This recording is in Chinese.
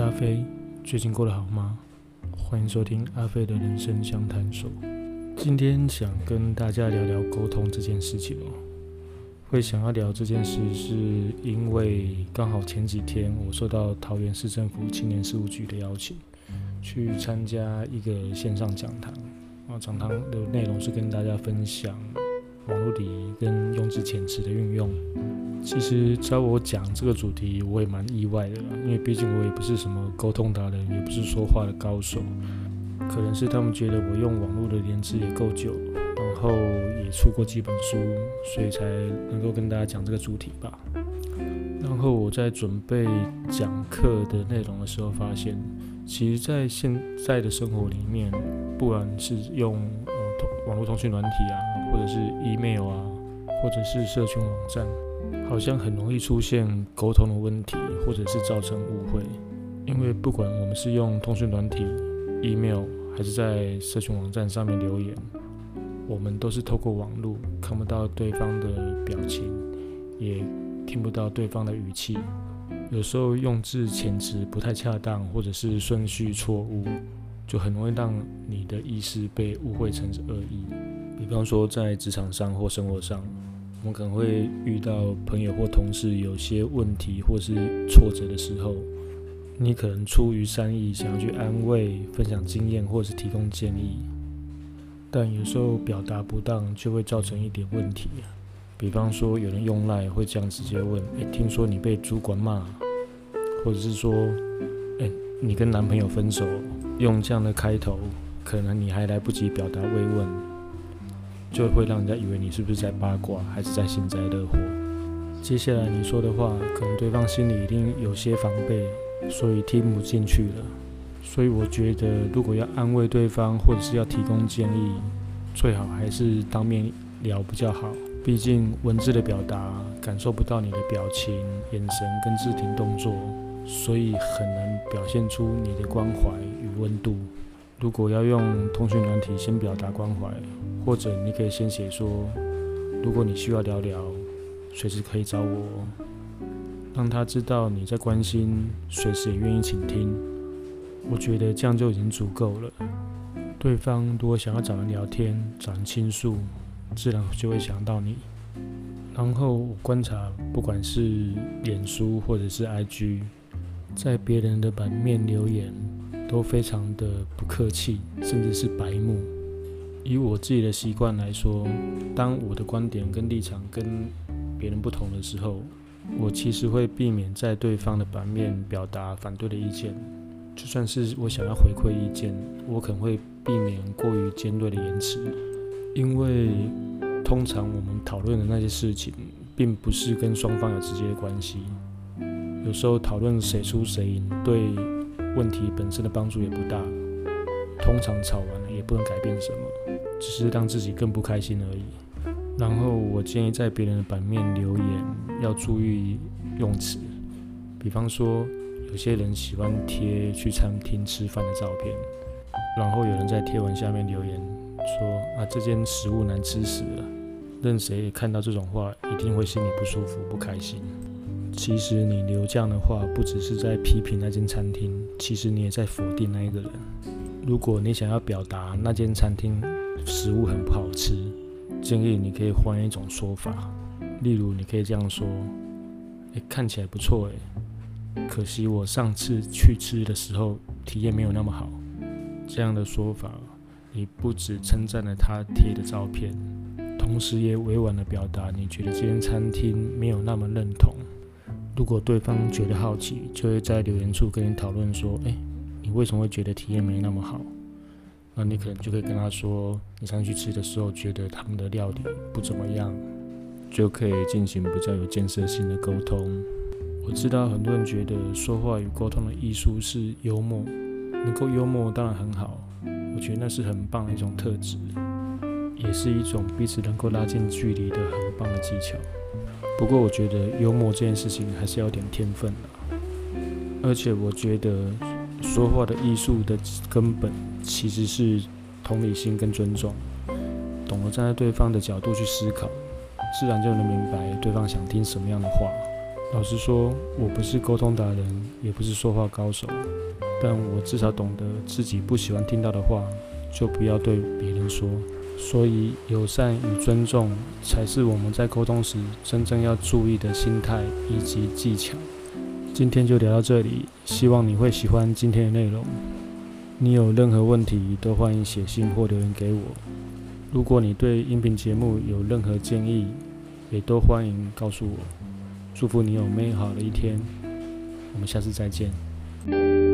阿飞，最近过得好吗？欢迎收听阿飞的人生相谈所。今天想跟大家聊聊沟通这件事情哦。会想要聊这件事，是因为刚好前几天我受到桃园市政府青年事务局的邀请，去参加一个线上讲堂。啊，讲堂的内容是跟大家分享网络礼仪跟用字遣词的运用。其实找我讲这个主题，我也蛮意外的啦，因为毕竟我也不是什么沟通达人，也不是说话的高手。可能是他们觉得我用网络的连资也够久，然后也出过几本书，所以才能够跟大家讲这个主题吧。然后我在准备讲课的内容的时候，发现，其实，在现在的生活里面，不管是用呃通网络通讯软体啊，或者是 email 啊，或者是社群网站。好像很容易出现沟通的问题，或者是造成误会。因为不管我们是用通讯软体、email，还是在社群网站上面留言，我们都是透过网络看不到对方的表情，也听不到对方的语气。有时候用字遣词不太恰当，或者是顺序错误，就很容易让你的意思被误会成是恶意。比方说在职场上或生活上。我们可能会遇到朋友或同事有些问题或是挫折的时候，你可能出于善意想要去安慰、分享经验或是提供建议，但有时候表达不当就会造成一点问题。比方说，有人用赖会这样直接问：“诶，听说你被主管骂，或者是说，诶，你跟男朋友分手？”用这样的开头，可能你还来不及表达慰问。就会让人家以为你是不是在八卦，还是在幸灾乐祸。接下来你说的话，可能对方心里一定有些防备，所以听不进去了。所以我觉得，如果要安慰对方，或者是要提供建议，最好还是当面聊比较好。毕竟文字的表达感受不到你的表情、眼神跟肢体动作，所以很难表现出你的关怀与温度。如果要用通讯软体先表达关怀，或者你可以先写说，如果你需要聊聊，随时可以找我，让他知道你在关心，随时也愿意倾听。我觉得这样就已经足够了。对方如果想要找人聊天、找人倾诉，自然就会想到你。然后我观察，不管是脸书或者是 IG，在别人的版面留言。都非常的不客气，甚至是白目。以我自己的习惯来说，当我的观点跟立场跟别人不同的时候，我其实会避免在对方的版面表达反对的意见。就算是我想要回馈意见，我可能会避免过于尖锐的言辞，因为通常我们讨论的那些事情，并不是跟双方有直接的关系。有时候讨论谁输谁赢，对。问题本身的帮助也不大，通常吵完了也不能改变什么，只是让自己更不开心而已。然后我建议在别人的版面留言要注意用词，比方说有些人喜欢贴去餐厅吃饭的照片，然后有人在贴文下面留言说啊这间食物难吃死了，任谁看到这种话一定会心里不舒服不开心。其实你留这样的话，不只是在批评那间餐厅，其实你也在否定那一个人。如果你想要表达那间餐厅食物很不好吃，建议你可以换一种说法，例如你可以这样说：“诶，看起来不错诶，可惜我上次去吃的时候体验没有那么好。”这样的说法，你不只称赞了他贴的照片，同时也委婉的表达你觉得这间餐厅没有那么认同。如果对方觉得好奇，就会在留言处跟你讨论说：“哎，你为什么会觉得体验没那么好？”那你可能就可以跟他说：“你上去吃的时候觉得他们的料理不怎么样。”就可以进行比较有建设性的沟通。我知道很多人觉得说话与沟通的艺术是幽默，能够幽默当然很好，我觉得那是很棒的一种特质，也是一种彼此能够拉近距离的很棒的技巧。不过，我觉得幽默这件事情还是要点天分的。而且，我觉得说话的艺术的根本其实是同理心跟尊重，懂得站在对方的角度去思考，自然就能明白对方想听什么样的话。老实说，我不是沟通达人，也不是说话高手，但我至少懂得自己不喜欢听到的话，就不要对别人说。所以，友善与尊重才是我们在沟通时真正要注意的心态以及技巧。今天就聊到这里，希望你会喜欢今天的内容。你有任何问题都欢迎写信或留言给我。如果你对音频节目有任何建议，也都欢迎告诉我。祝福你有美好的一天，我们下次再见。